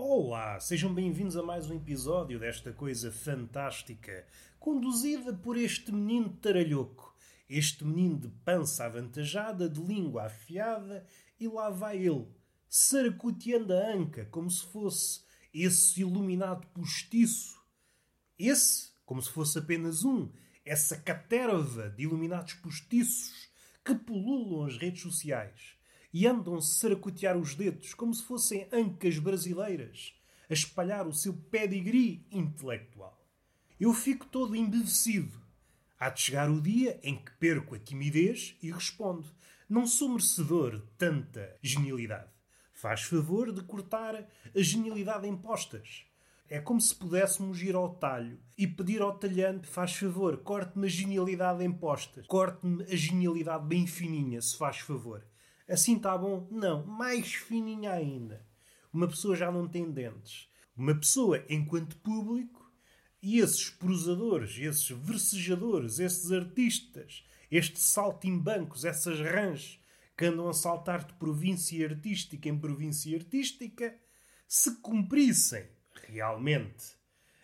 Olá, sejam bem-vindos a mais um episódio desta coisa fantástica, conduzida por este menino taralhoco, este menino de pança avantajada, de língua afiada, e lá vai ele, saracoteando a anca, como se fosse esse iluminado postiço. Esse, como se fosse apenas um, essa caterva de iluminados postiços que pululam as redes sociais e andam-se saracotear os dedos como se fossem ancas brasileiras a espalhar o seu pedigree intelectual. Eu fico todo embevecido. Há de chegar o dia em que perco a timidez e respondo: Não sou merecedor de tanta genialidade. Faz favor de cortar a genialidade em postas. É como se pudéssemos ir ao talho e pedir ao talhante: faz favor, corte-me a genialidade em postas. Corte-me a genialidade bem fininha, se faz favor. Assim está bom? Não, mais fininha ainda. Uma pessoa já não tem dentes. Uma pessoa, enquanto público, e esses prosadores, esses versejadores, esses artistas, estes saltimbancos, essas rãs que andam a saltar de província artística em província artística, se cumprissem realmente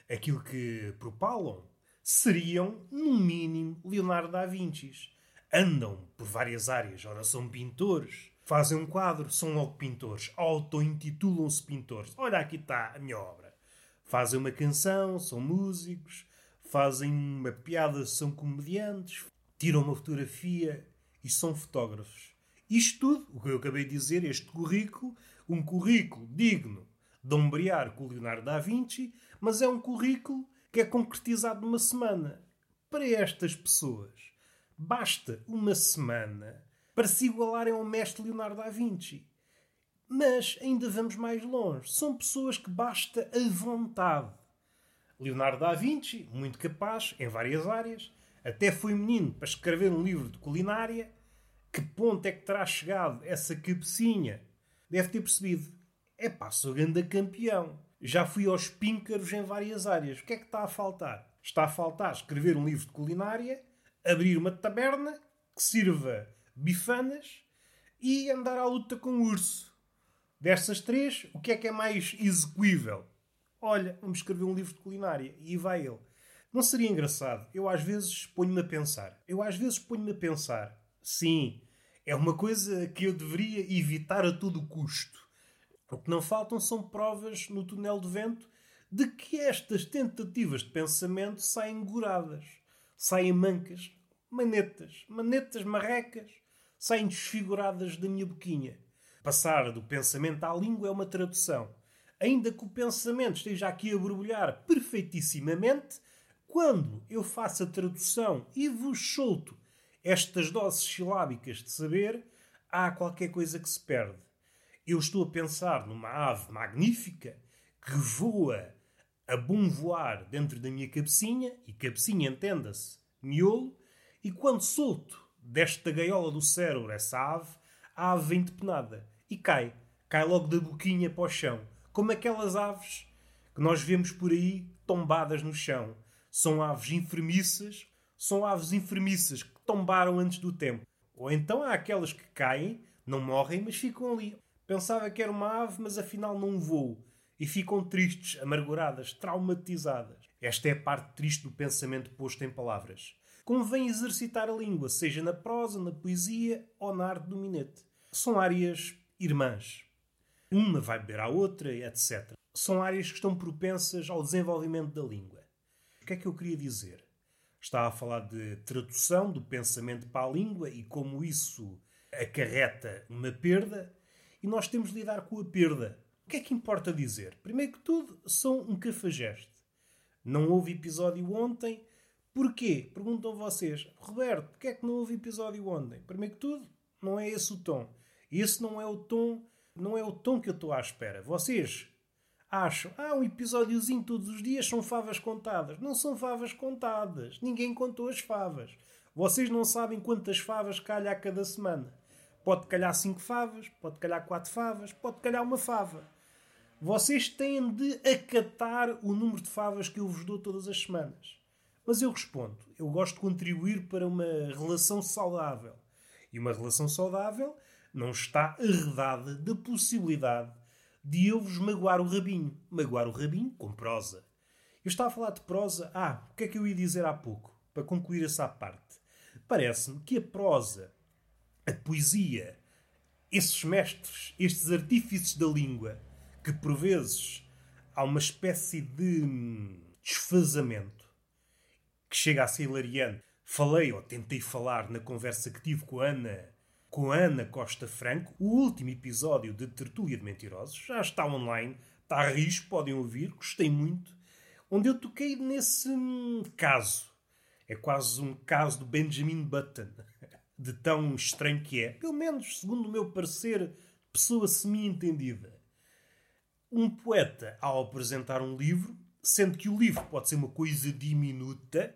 aquilo que propalam, seriam, no mínimo, Leonardo da Vinci andam por várias áreas. Ora, são pintores, fazem um quadro, são logo pintores, auto-intitulam-se pintores. Olha, aqui está a minha obra. Fazem uma canção, são músicos, fazem uma piada, são comediantes, tiram uma fotografia e são fotógrafos. Isto tudo, o que eu acabei de dizer, este currículo, um currículo digno de ombrear com o Leonardo da Vinci, mas é um currículo que é concretizado numa semana. Para estas pessoas, Basta uma semana para se igualarem ao mestre Leonardo da Vinci. Mas ainda vamos mais longe. São pessoas que basta a vontade. Leonardo da Vinci, muito capaz em várias áreas, até foi menino para escrever um livro de culinária. Que ponto é que terá chegado essa cabecinha? Deve ter percebido. É pá, sou grande campeão. Já fui aos píncaros em várias áreas. O que é que está a faltar? Está a faltar escrever um livro de culinária abrir uma taberna que sirva bifanas e andar à luta com o urso. Destas três, o que é que é mais execuível? Olha, vamos escrever um livro de culinária e vai ele. Não seria engraçado? Eu às vezes ponho-me a pensar. Eu às vezes ponho-me a pensar. Sim, é uma coisa que eu deveria evitar a todo custo. O que não faltam são provas no túnel de vento de que estas tentativas de pensamento saem goradas saem mancas, manetas, manetas marrecas, saem desfiguradas da minha boquinha. Passar do pensamento à língua é uma tradução. Ainda que o pensamento esteja aqui a borbulhar perfeitissimamente, quando eu faço a tradução e vos solto estas doses silábicas de saber, há qualquer coisa que se perde. Eu estou a pensar numa ave magnífica que voa a bom voar dentro da minha cabecinha, e cabecinha entenda-se, miolo, e quando solto desta gaiola do cérebro essa ave, a ave vem depenada e cai. Cai logo da boquinha para o chão. Como aquelas aves que nós vemos por aí tombadas no chão. São aves enfermiças, são aves enfermiças que tombaram antes do tempo. Ou então há aquelas que caem, não morrem, mas ficam ali. Pensava que era uma ave, mas afinal não voou e ficam tristes, amarguradas, traumatizadas. Esta é a parte triste do pensamento posto em palavras. Convém exercitar a língua, seja na prosa, na poesia ou na arte do minete. São áreas irmãs. Uma vai beber à outra, etc. São áreas que estão propensas ao desenvolvimento da língua. O que é que eu queria dizer? Estava a falar de tradução do pensamento para a língua e como isso acarreta uma perda, e nós temos de lidar com a perda. O que é que importa dizer? Primeiro que tudo, são um cafajeste. Não houve episódio ontem. Porquê? Perguntam vocês. Roberto, porquê é que não houve episódio ontem? Primeiro que tudo, não é esse o tom. Esse não é o tom, não é o tom que eu estou à espera. Vocês acham, ah, um episódiozinho todos os dias são favas contadas. Não são favas contadas. Ninguém contou as favas. Vocês não sabem quantas favas calha a cada semana. Pode calhar cinco favas, pode calhar quatro favas, pode calhar uma fava. Vocês têm de acatar o número de favas que eu vos dou todas as semanas. Mas eu respondo, eu gosto de contribuir para uma relação saudável. E uma relação saudável não está arredada da possibilidade de eu vos magoar o rabinho. Magoar o rabinho com prosa. Eu estava a falar de prosa. Ah, o que é que eu ia dizer há pouco? Para concluir essa parte. Parece-me que a prosa, a poesia, esses mestres, estes artífices da língua, que por vezes há uma espécie de desfazamento que chega a ser hilariante. Falei ou tentei falar na conversa que tive com a Ana, com a Ana Costa Franco, o último episódio de Tertúlia de Mentirosos, já está online, está a risco, podem ouvir, gostei muito, onde eu toquei nesse hum, caso. É quase um caso do Benjamin Button, de tão estranho que é, pelo menos segundo o meu parecer, pessoa semi-entendida. Um poeta, ao apresentar um livro, sendo que o livro pode ser uma coisa diminuta,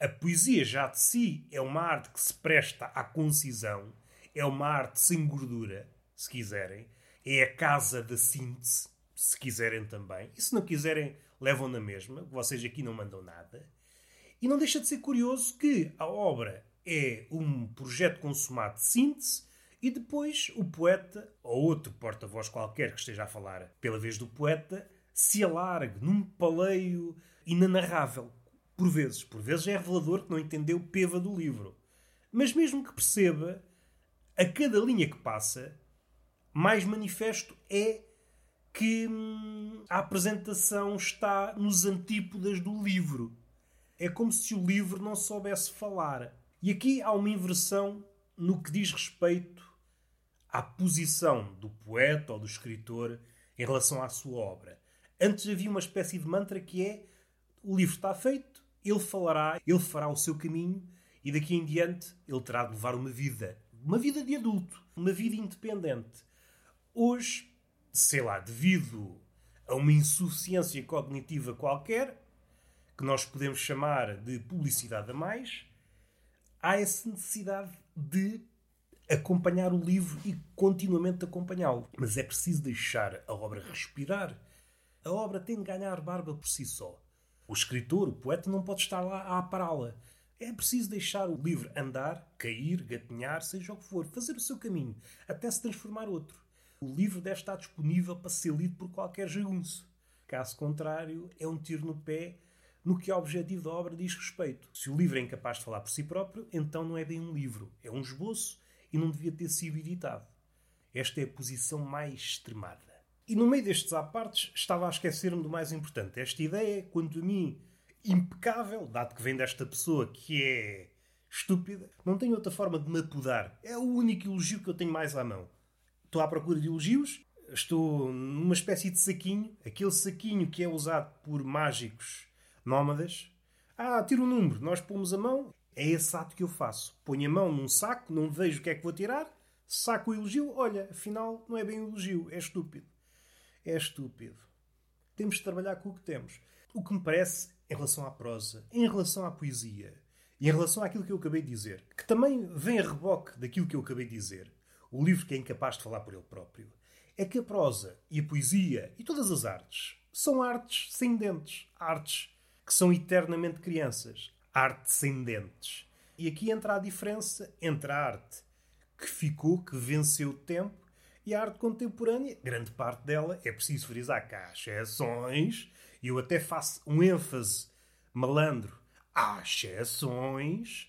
a poesia já de si é uma arte que se presta à concisão, é uma arte sem gordura, se quiserem. É a casa da síntese, se quiserem também. E se não quiserem, levam na mesma. Vocês aqui não mandam nada. E não deixa de ser curioso que a obra é um projeto consumado de síntese e depois o poeta, ou outro porta-voz qualquer que esteja a falar pela vez do poeta, se alargue num paleio inanarrável, por vezes. Por vezes é revelador que não entendeu peva do livro. Mas mesmo que perceba, a cada linha que passa, mais manifesto é que hum, a apresentação está nos antípodas do livro. É como se o livro não soubesse falar. E aqui há uma inversão no que diz respeito à posição do poeta ou do escritor em relação à sua obra. Antes havia uma espécie de mantra que é: o livro está feito, ele falará, ele fará o seu caminho e daqui em diante ele terá de levar uma vida. Uma vida de adulto, uma vida independente. Hoje, sei lá, devido a uma insuficiência cognitiva qualquer, que nós podemos chamar de publicidade a mais, há essa necessidade de acompanhar o livro e continuamente acompanhá-lo. Mas é preciso deixar a obra respirar. A obra tem de ganhar barba por si só. O escritor, o poeta, não pode estar lá a apará-la. É preciso deixar o livro andar, cair, gatinhar, seja o que for, fazer o seu caminho, até se transformar outro. O livro deve estar disponível para ser lido por qualquer jagunço. Caso contrário, é um tiro no pé no que ao objetivo da obra diz respeito. Se o livro é incapaz de falar por si próprio, então não é bem um livro, é um esboço e não devia ter sido editado. Esta é a posição mais extremada. E no meio destes apartes estava a esquecer-me do mais importante. Esta ideia, quanto a mim, impecável, dado que vem desta pessoa que é estúpida, não tenho outra forma de me apodar. É o único elogio que eu tenho mais à mão. Estou à procura de elogios, estou numa espécie de saquinho, aquele saquinho que é usado por mágicos nómadas. Ah, tira o um número, nós pomos a mão, é esse ato que eu faço. Ponho a mão num saco, não vejo o que é que vou tirar, saco o elogio, olha, afinal não é bem elogio, é estúpido é estúpido. Temos de trabalhar com o que temos. O que me parece em relação à prosa, em relação à poesia e em relação àquilo que eu acabei de dizer, que também vem a reboque daquilo que eu acabei de dizer, o livro que é incapaz de falar por ele próprio, é que a prosa e a poesia e todas as artes são artes sem dentes, artes que são eternamente crianças, arte sem dentes. E aqui entra a diferença entre a arte que ficou, que venceu o tempo, e a arte contemporânea, grande parte dela, é preciso frisar que há exceções, e eu até faço um ênfase malandro. Há exceções.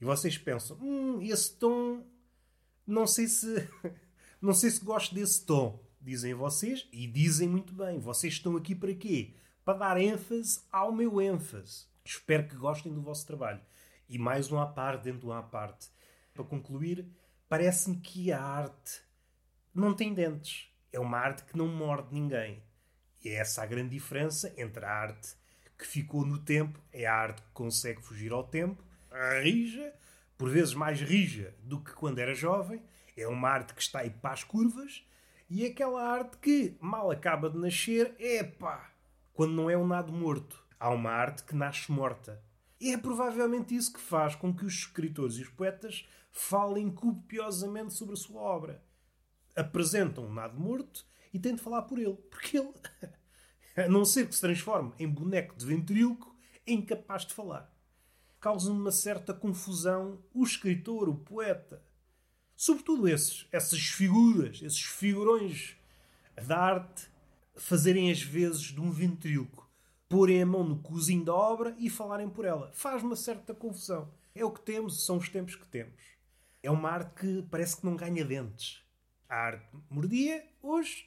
E vocês pensam, hum, esse tom, não sei se. não sei se gosto desse tom. Dizem vocês, e dizem muito bem. Vocês estão aqui para quê? Para dar ênfase ao meu ênfase. Espero que gostem do vosso trabalho. E mais um à parte dentro de um à parte. Para concluir, parece-me que a arte não tem dentes. É uma arte que não morde ninguém. E é essa a grande diferença entre a arte que ficou no tempo, é a arte que consegue fugir ao tempo, rija, por vezes mais rija do que quando era jovem, é uma arte que está aí para as curvas, e é aquela arte que mal acaba de nascer, é pá, quando não é um nado morto. Há uma arte que nasce morta. E é provavelmente isso que faz com que os escritores e os poetas falem copiosamente sobre a sua obra apresentam um nado morto e têm de falar por ele. Porque ele, a não ser que se transforme em boneco de ventríloco, é incapaz de falar. Causa uma certa confusão o escritor, o poeta. Sobretudo esses, essas figuras, esses figurões da arte fazerem as vezes de um ventríloco, porem a mão no cozinho da obra e falarem por ela. Faz uma certa confusão. É o que temos, são os tempos que temos. É uma arte que parece que não ganha dentes. A arte mordia, hoje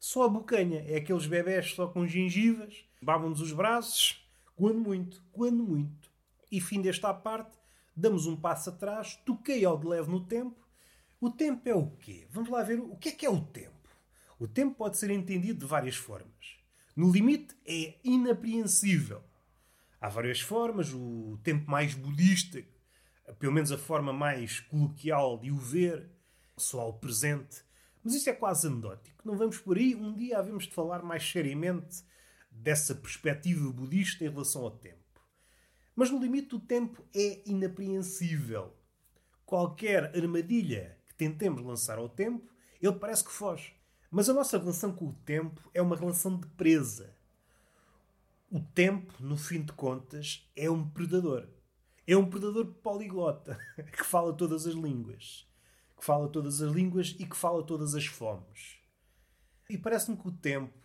só a bocanha. É aqueles bebés só com gengivas, babam-nos os braços, quando muito, quando muito. E fim desta parte, damos um passo atrás, toquei ao de leve no tempo. O tempo é o quê? Vamos lá ver o que é que é o tempo. O tempo pode ser entendido de várias formas. No limite, é inapreensível. Há várias formas. O tempo mais budista, pelo menos a forma mais coloquial de o ver, só ao presente. Mas isso é quase anedótico. Não vamos por aí. Um dia havemos de falar mais seriamente dessa perspectiva budista em relação ao tempo. Mas no limite, o tempo é inapreensível. Qualquer armadilha que tentemos lançar ao tempo, ele parece que foge. Mas a nossa relação com o tempo é uma relação de presa. O tempo, no fim de contas, é um predador. É um predador poliglota que fala todas as línguas. Que fala todas as línguas e que fala todas as fomes. E parece-me que o tempo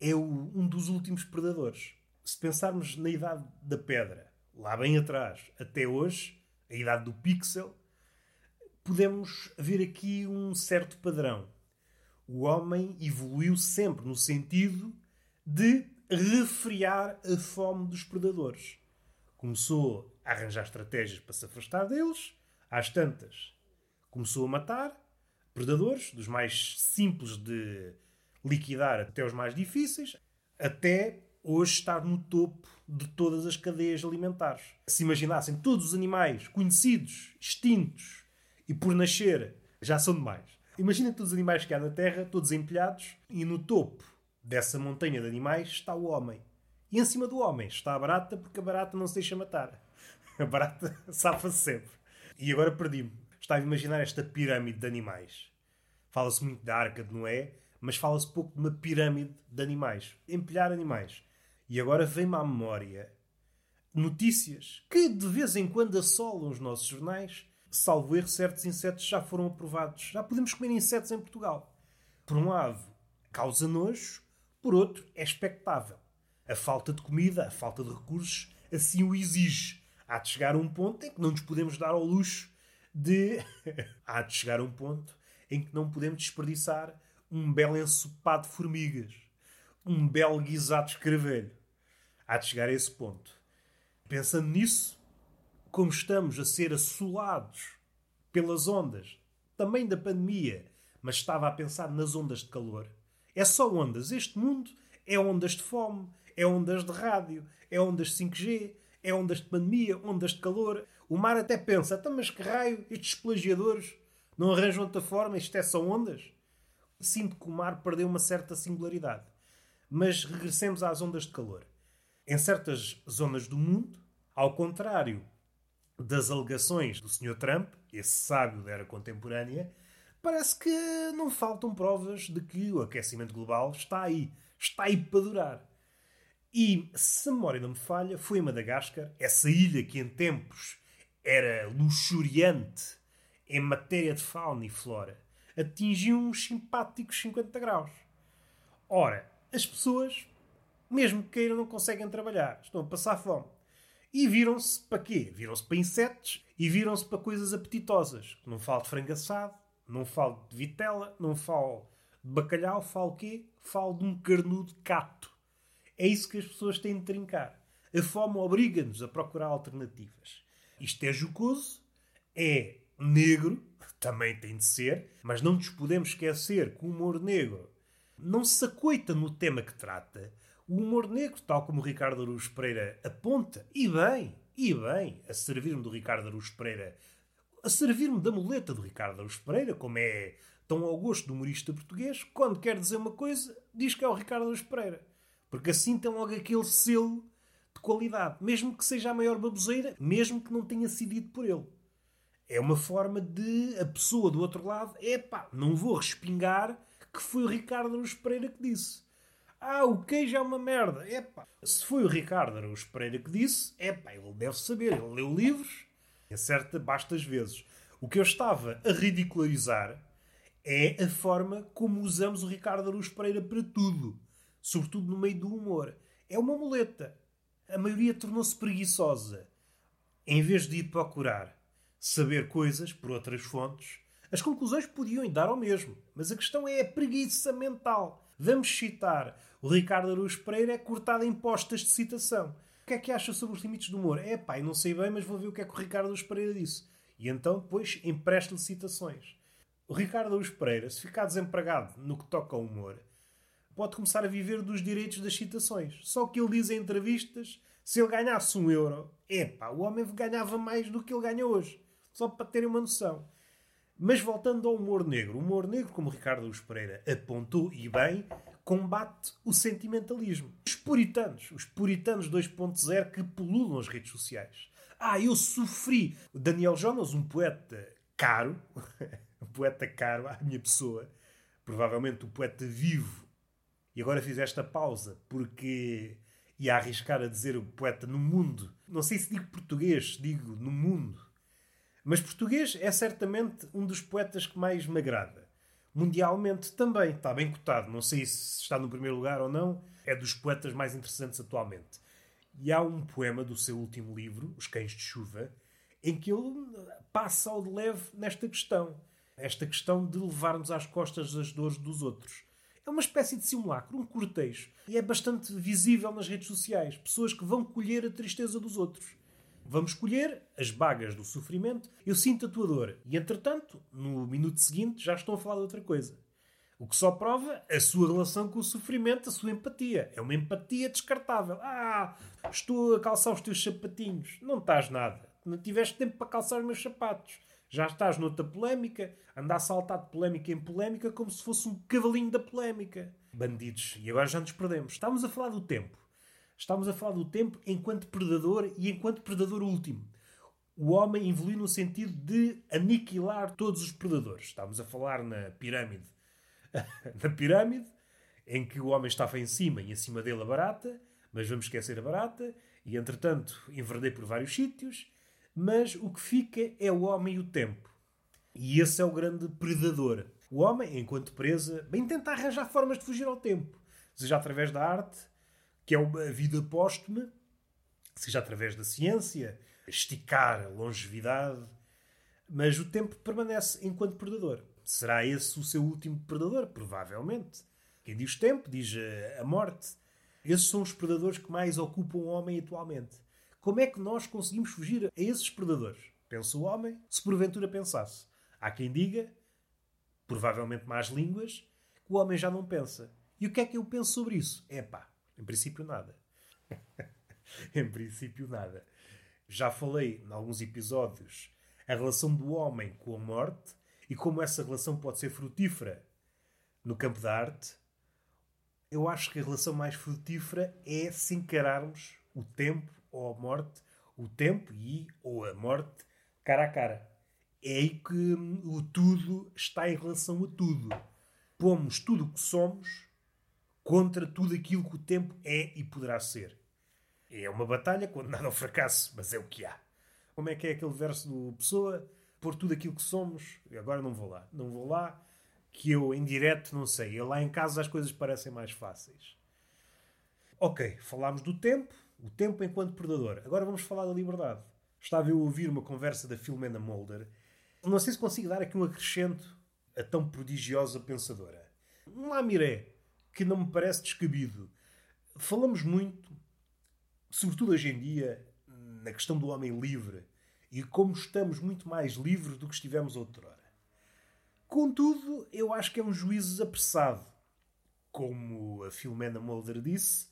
é o, um dos últimos predadores. Se pensarmos na idade da pedra, lá bem atrás, até hoje, a idade do pixel, podemos ver aqui um certo padrão o homem evoluiu sempre no sentido de refriar a fome dos predadores. Começou a arranjar estratégias para se afastar deles, às tantas. Começou a matar predadores, dos mais simples de liquidar até os mais difíceis, até hoje estar no topo de todas as cadeias alimentares. Se imaginassem todos os animais conhecidos, extintos e por nascer, já são demais. Imagina todos os animais que há na Terra, todos empilhados, e no topo dessa montanha de animais está o homem. E em cima do homem está a barata, porque a barata não se deixa matar. A barata safa-se sempre. E agora perdi-me. Estava a imaginar esta pirâmide de animais. Fala-se muito da arca de Noé, mas fala-se pouco de uma pirâmide de animais. Empilhar animais. E agora vem-me à memória notícias que de vez em quando assolam os nossos jornais salvo erro, certos insetos já foram aprovados. Já podemos comer insetos em Portugal. Por um lado, causa nojo, por outro, é expectável. A falta de comida, a falta de recursos, assim o exige. Há de chegar a um ponto em que não nos podemos dar ao luxo de. Há de chegar a um ponto em que não podemos desperdiçar um belo ensopado de formigas, um belo guisado de escravelho. Há de chegar a esse ponto. Pensando nisso, como estamos a ser assolados pelas ondas, também da pandemia, mas estava a pensar nas ondas de calor. É só ondas. Este mundo é ondas de fome, é ondas de rádio, é ondas de 5G, é ondas de pandemia, ondas de calor. O mar até pensa, então, mas que raio, estes plagiadores não arranjam outra forma, isto é só ondas? Sinto que o mar perdeu uma certa singularidade. Mas regressemos às ondas de calor. Em certas zonas do mundo, ao contrário das alegações do Sr. Trump, esse sábio da era contemporânea, parece que não faltam provas de que o aquecimento global está aí. Está aí para durar. E, se a memória não me falha, foi em Madagascar, essa ilha que em tempos era luxuriante em matéria de fauna e flora, atingiu uns simpáticos 50 graus. Ora, as pessoas, mesmo que queiram, não conseguem trabalhar, estão a passar fome. E viram-se para quê? Viram-se para insetos e viram-se para coisas apetitosas. Não falo de frango assado, não falo de vitela, não falo de bacalhau, falo quê? Falo de um carnudo cato. É isso que as pessoas têm de trincar. A fome obriga-nos a procurar alternativas. Isto é jocoso, é negro, também tem de ser, mas não nos podemos esquecer que o humor negro não se acoita no tema que trata, o humor negro, tal como o Ricardo Aruz Pereira aponta, e bem, e bem, a servir-me do Ricardo Aruz Pereira, a servir-me da muleta do Ricardo Aruz Pereira, como é tão ao gosto do humorista português, quando quer dizer uma coisa, diz que é o Ricardo Aruz Pereira. Porque assim tem logo aquele selo de qualidade, mesmo que seja a maior baboseira, mesmo que não tenha sido dito por ele. É uma forma de a pessoa do outro lado, epá, não vou respingar que foi o Ricardo Aruz Pereira que disse. Ah, o queijo é uma merda. Epá, se foi o Ricardo Araújo Pereira que disse, epá, ele deve saber, ele leu livros, acerta bastas vezes. O que eu estava a ridicularizar É a forma como usamos o Ricardo Aruz Pereira para tudo. Sobretudo no meio do humor. É uma muleta. A maioria tornou-se preguiçosa. Em vez de ir procurar saber coisas por outras fontes, as conclusões podiam dar ao mesmo. Mas a questão é a preguiça mental. Vamos citar. O Ricardo Araújo Pereira é cortado em postas de citação. O que é que acha sobre os limites do humor? É pá, não sei bem, mas vou ver o que é que o Ricardo Araújo Pereira disse. E então depois empresta-lhe citações. O Ricardo Araújo Pereira, se ficar desempregado no que toca ao humor, pode começar a viver dos direitos das citações. Só que ele diz em entrevistas, se ele ganhasse um euro, epá, o homem ganhava mais do que ele ganha hoje. Só para terem uma noção. Mas voltando ao humor negro. O humor negro, como Ricardo Luz Pereira apontou e bem, combate o sentimentalismo. Os puritanos, os puritanos 2.0 que pululam as redes sociais. Ah, eu sofri. O Daniel Jonas, um poeta caro, um poeta caro à minha pessoa, provavelmente um poeta vivo, e agora fiz esta pausa porque ia arriscar a dizer o poeta no mundo. Não sei se digo português, digo no mundo mas português é certamente um dos poetas que mais me agrada. Mundialmente também, está bem cotado. Não sei se está no primeiro lugar ou não. É dos poetas mais interessantes atualmente. E há um poema do seu último livro, Os Cães de Chuva, em que ele passa ao de leve nesta questão. Esta questão de levarmos às costas as dores dos outros. É uma espécie de simulacro, um cortejo. E é bastante visível nas redes sociais. Pessoas que vão colher a tristeza dos outros. Vamos escolher as bagas do sofrimento. Eu sinto a tua dor. E entretanto, no minuto seguinte, já estão a falar de outra coisa. O que só prova a sua relação com o sofrimento, a sua empatia. É uma empatia descartável. Ah, estou a calçar os teus sapatinhos. Não estás nada. Não tiveste tempo para calçar os meus sapatos. Já estás noutra polémica, anda a saltar de polémica em polémica como se fosse um cavalinho da polémica. Bandidos. E agora já nos perdemos. Estávamos a falar do tempo. Estamos a falar do tempo enquanto predador e enquanto predador último. O homem evoluiu no sentido de aniquilar todos os predadores. Estamos a falar na pirâmide. na pirâmide, em que o homem estava em cima e em cima dele a barata, mas vamos esquecer a barata, e entretanto enverdei por vários sítios, mas o que fica é o homem e o tempo. E esse é o grande predador. O homem, enquanto presa, bem tenta arranjar formas de fugir ao tempo, seja através da arte, que é uma vida póstuma, seja através da ciência, esticar a longevidade, mas o tempo permanece enquanto predador. Será esse o seu último predador? Provavelmente. Quem diz tempo diz a morte. Esses são os predadores que mais ocupam o homem atualmente. Como é que nós conseguimos fugir a esses predadores? Pensa o homem, se porventura pensasse. Há quem diga, provavelmente mais línguas, que o homem já não pensa. E o que é que eu penso sobre isso? É pá, em princípio, nada. em princípio, nada. Já falei em alguns episódios a relação do homem com a morte e como essa relação pode ser frutífera no campo da arte. Eu acho que a relação mais frutífera é se encararmos o tempo ou a morte, o tempo e ou a morte cara a cara. É aí que o tudo está em relação a tudo. Pomos tudo o que somos contra tudo aquilo que o tempo é e poderá ser. É uma batalha condenada ao fracasso, mas é o que há. Como é que é aquele verso do Pessoa? Por tudo aquilo que somos. Agora não vou lá. Não vou lá, que eu em direto não sei. E lá em casa as coisas parecem mais fáceis. Ok, falámos do tempo, o tempo enquanto predador. Agora vamos falar da liberdade. Estava eu a ouvir uma conversa da Filomena Mulder. Não sei se consigo dar aqui um acrescento a tão prodigiosa pensadora. Um lamiré que não me parece descabido. Falamos muito, sobretudo hoje em dia, na questão do homem livre e como estamos muito mais livres do que estivemos outrora. Contudo, eu acho que é um juízo apressado. Como a Filomena Mulder disse,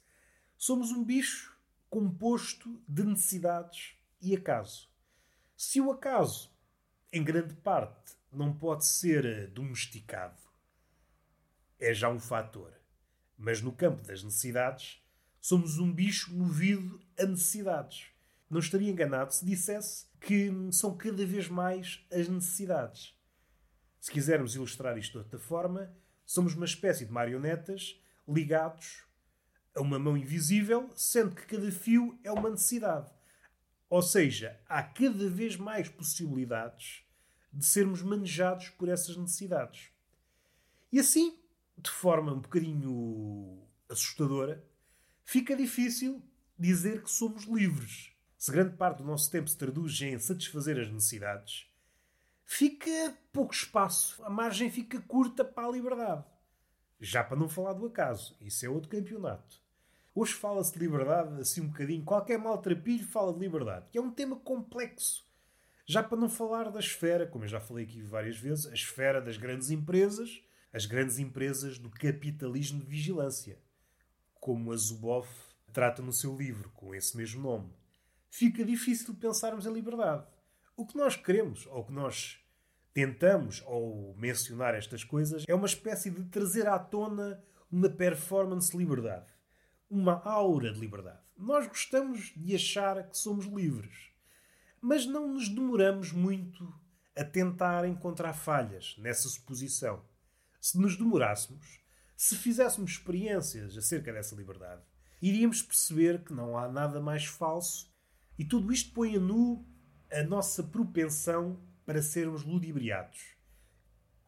somos um bicho composto de necessidades e acaso. Se o acaso, em grande parte, não pode ser domesticado, é já um fator. Mas no campo das necessidades, somos um bicho movido a necessidades. Não estaria enganado se dissesse que são cada vez mais as necessidades. Se quisermos ilustrar isto de outra forma, somos uma espécie de marionetas ligados a uma mão invisível, sendo que cada fio é uma necessidade. Ou seja, há cada vez mais possibilidades de sermos manejados por essas necessidades. E assim, de forma um bocadinho assustadora, fica difícil dizer que somos livres. Se grande parte do nosso tempo se traduz em satisfazer as necessidades, fica pouco espaço, a margem fica curta para a liberdade. Já para não falar do acaso, isso é outro campeonato. Hoje fala-se de liberdade assim um bocadinho, qualquer maltrapilho fala de liberdade, que é um tema complexo. Já para não falar da esfera, como eu já falei aqui várias vezes, a esfera das grandes empresas, as grandes empresas do capitalismo de vigilância, como a Zuboff trata no seu livro, com esse mesmo nome. Fica difícil pensarmos em liberdade. O que nós queremos, ou que nós tentamos, ou mencionar estas coisas, é uma espécie de trazer à tona uma performance de liberdade. Uma aura de liberdade. Nós gostamos de achar que somos livres. Mas não nos demoramos muito a tentar encontrar falhas nessa suposição. Se nos demorássemos, se fizéssemos experiências acerca dessa liberdade, iríamos perceber que não há nada mais falso e tudo isto põe a nu a nossa propensão para sermos ludibriados.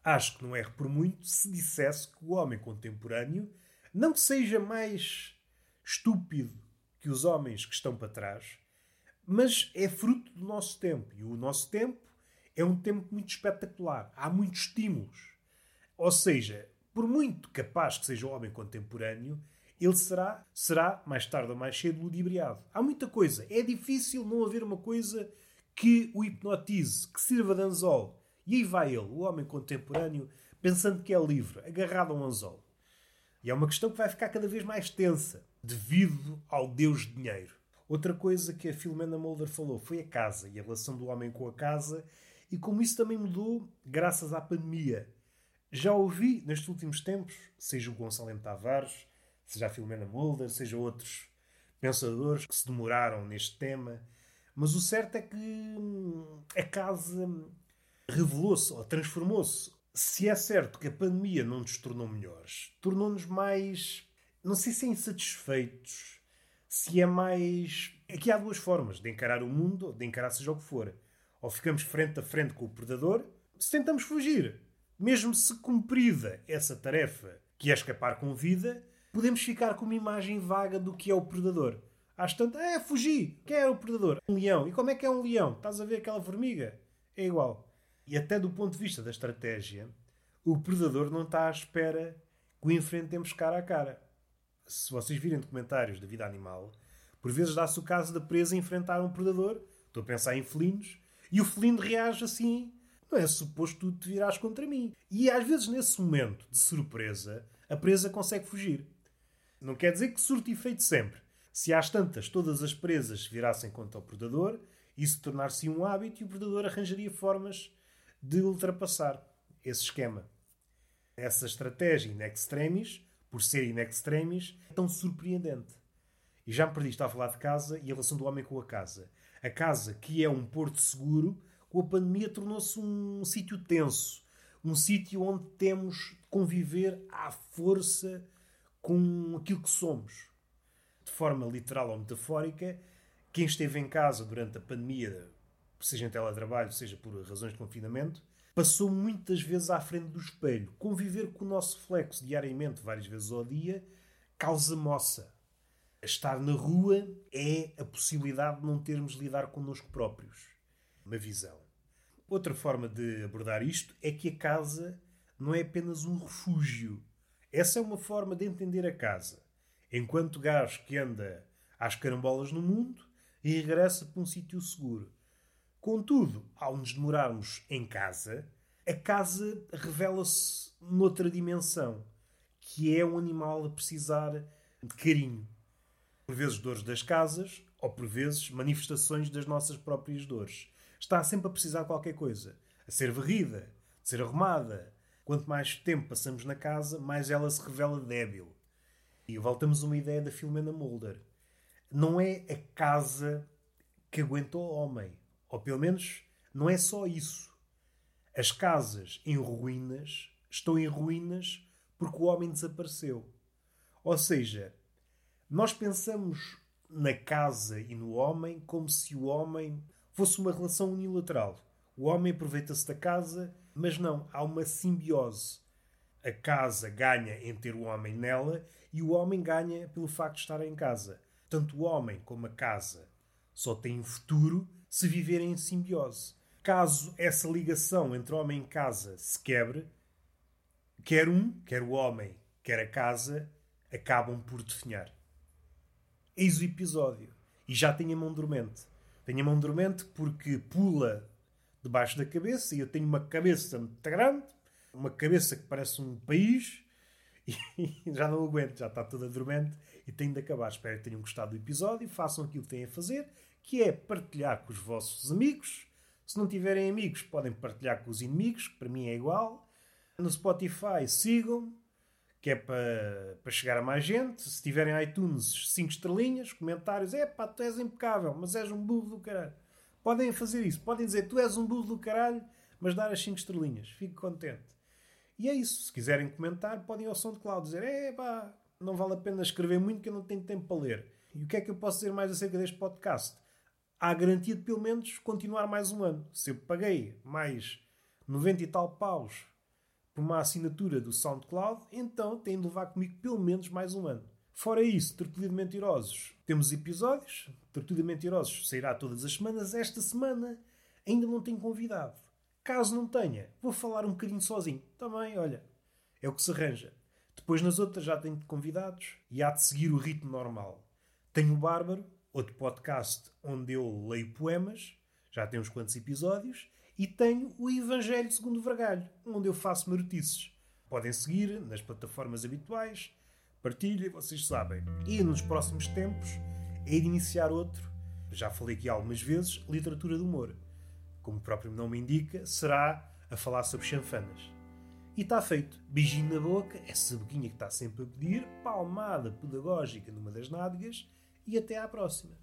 Acho que não erro por muito se dissesse que o homem contemporâneo não seja mais estúpido que os homens que estão para trás, mas é fruto do nosso tempo. E o nosso tempo é um tempo muito espetacular. Há muitos estímulos. Ou seja, por muito capaz que seja o homem contemporâneo, ele será, será mais tarde ou mais cedo ludibriado. Há muita coisa. É difícil não haver uma coisa que o hipnotize, que sirva de anzol. E aí vai ele, o homem contemporâneo, pensando que é livre, agarrado a um anzol. E é uma questão que vai ficar cada vez mais tensa, devido ao Deus dinheiro. Outra coisa que a Filomena Mulder falou foi a casa e a relação do homem com a casa e como isso também mudou graças à pandemia. Já ouvi nestes últimos tempos, seja o Gonçalo M. Tavares, seja a Filomena Mulder, seja outros pensadores que se demoraram neste tema, mas o certo é que hum, a casa revelou-se ou transformou-se. Se é certo que a pandemia não nos tornou melhores, tornou-nos mais, não sei se é insatisfeitos, se é mais. Aqui há duas formas de encarar o mundo, de encarar seja o que for. Ou ficamos frente a frente com o predador, se tentamos fugir. Mesmo se cumprida essa tarefa, que é escapar com vida, podemos ficar com uma imagem vaga do que é o predador. Às tantas, é, fugi! Quem é o predador? Um leão. E como é que é um leão? Estás a ver aquela formiga? É igual. E até do ponto de vista da estratégia, o predador não está à espera que o enfrentemos cara a cara se vocês virem documentários da vida animal, por vezes dá-se o caso da presa enfrentar um predador. Estou a pensar em felinos. E o felino reage assim. Não é suposto tu te virás contra mim. E às vezes, nesse momento de surpresa, a presa consegue fugir. Não quer dizer que surte efeito sempre. Se às tantas todas as presas se virassem contra o predador, isso tornar-se um hábito e o predador arranjaria formas de ultrapassar esse esquema. Essa estratégia in extremis por ser in extremis, é tão surpreendente. E já me perdi, está a falar de casa e a relação do homem com a casa. A casa, que é um porto seguro, com a pandemia tornou-se um sítio tenso. Um sítio onde temos de conviver à força com aquilo que somos. De forma literal ou metafórica, quem esteve em casa durante a pandemia, seja em teletrabalho, seja por razões de confinamento, passou muitas vezes à frente do espelho. Conviver com o nosso flexo diariamente, várias vezes ao dia, causa moça. Estar na rua é a possibilidade de não termos de lidar connosco próprios. Uma visão. Outra forma de abordar isto é que a casa não é apenas um refúgio. Essa é uma forma de entender a casa. Enquanto gajo que anda às carambolas no mundo e regressa para um sítio seguro. Contudo, ao nos demorarmos em casa, a casa revela-se noutra dimensão, que é um animal a precisar de carinho. Por vezes dores das casas, ou por vezes manifestações das nossas próprias dores. Está sempre a precisar de qualquer coisa. A ser varrida, de ser arrumada. Quanto mais tempo passamos na casa, mais ela se revela débil. E voltamos a uma ideia da Filomena Mulder. Não é a casa que aguentou o homem ou pelo menos, não é só isso. As casas em ruínas estão em ruínas porque o homem desapareceu. Ou seja, nós pensamos na casa e no homem como se o homem fosse uma relação unilateral. O homem aproveita-se da casa, mas não, há uma simbiose. A casa ganha em ter o homem nela e o homem ganha pelo facto de estar em casa. Tanto o homem como a casa só têm futuro se viverem em simbiose. Caso essa ligação entre homem e casa se quebre, quer um, quer o homem, quer a casa, acabam por definhar. Eis o episódio. E já tenho a mão dormente. Tenho a mão dormente porque pula debaixo da cabeça e eu tenho uma cabeça muito grande, uma cabeça que parece um país e já não aguento, já está toda dormente e tenho de acabar. Espero que tenham gostado do episódio, façam aquilo que têm a fazer, que é partilhar com os vossos amigos. Se não tiverem amigos, podem partilhar com os inimigos, que para mim é igual. No Spotify, sigam que é para, para chegar a mais gente. Se tiverem iTunes, 5 estrelinhas, comentários, é pá, tu és impecável, mas és um burro do caralho. Podem fazer isso, podem dizer tu és um burro do caralho, mas dar as 5 estrelinhas. Fico contente. E é isso. Se quiserem comentar, podem ao som de Cloud dizer: é pá, não vale a pena escrever muito que eu não tenho tempo para ler. E o que é que eu posso dizer mais acerca deste podcast? Há garantia de pelo menos continuar mais um ano. Se eu paguei mais 90 e tal paus por uma assinatura do SoundCloud, então tem de levar comigo pelo menos mais um ano. Fora isso, Tertulia de Mentirosos, temos episódios. Tertulia de Mentirosos sairá todas as semanas. Esta semana ainda não tenho convidado. Caso não tenha, vou falar um bocadinho sozinho. Também, olha, é o que se arranja. Depois nas outras já tenho convidados e há de seguir o ritmo normal. Tenho o Bárbaro, outro podcast onde eu leio poemas, já tem uns quantos episódios, e tenho o Evangelho segundo Vergalho, onde eu faço marotices. Podem seguir nas plataformas habituais, partilhem, vocês sabem. E nos próximos tempos é de iniciar outro, já falei aqui algumas vezes, literatura de humor. Como o próprio nome indica, será a falar sobre chanfanas. E está feito. Beijinho na boca, essa boquinha que está sempre a pedir, palmada pedagógica numa das nádegas e até à próxima.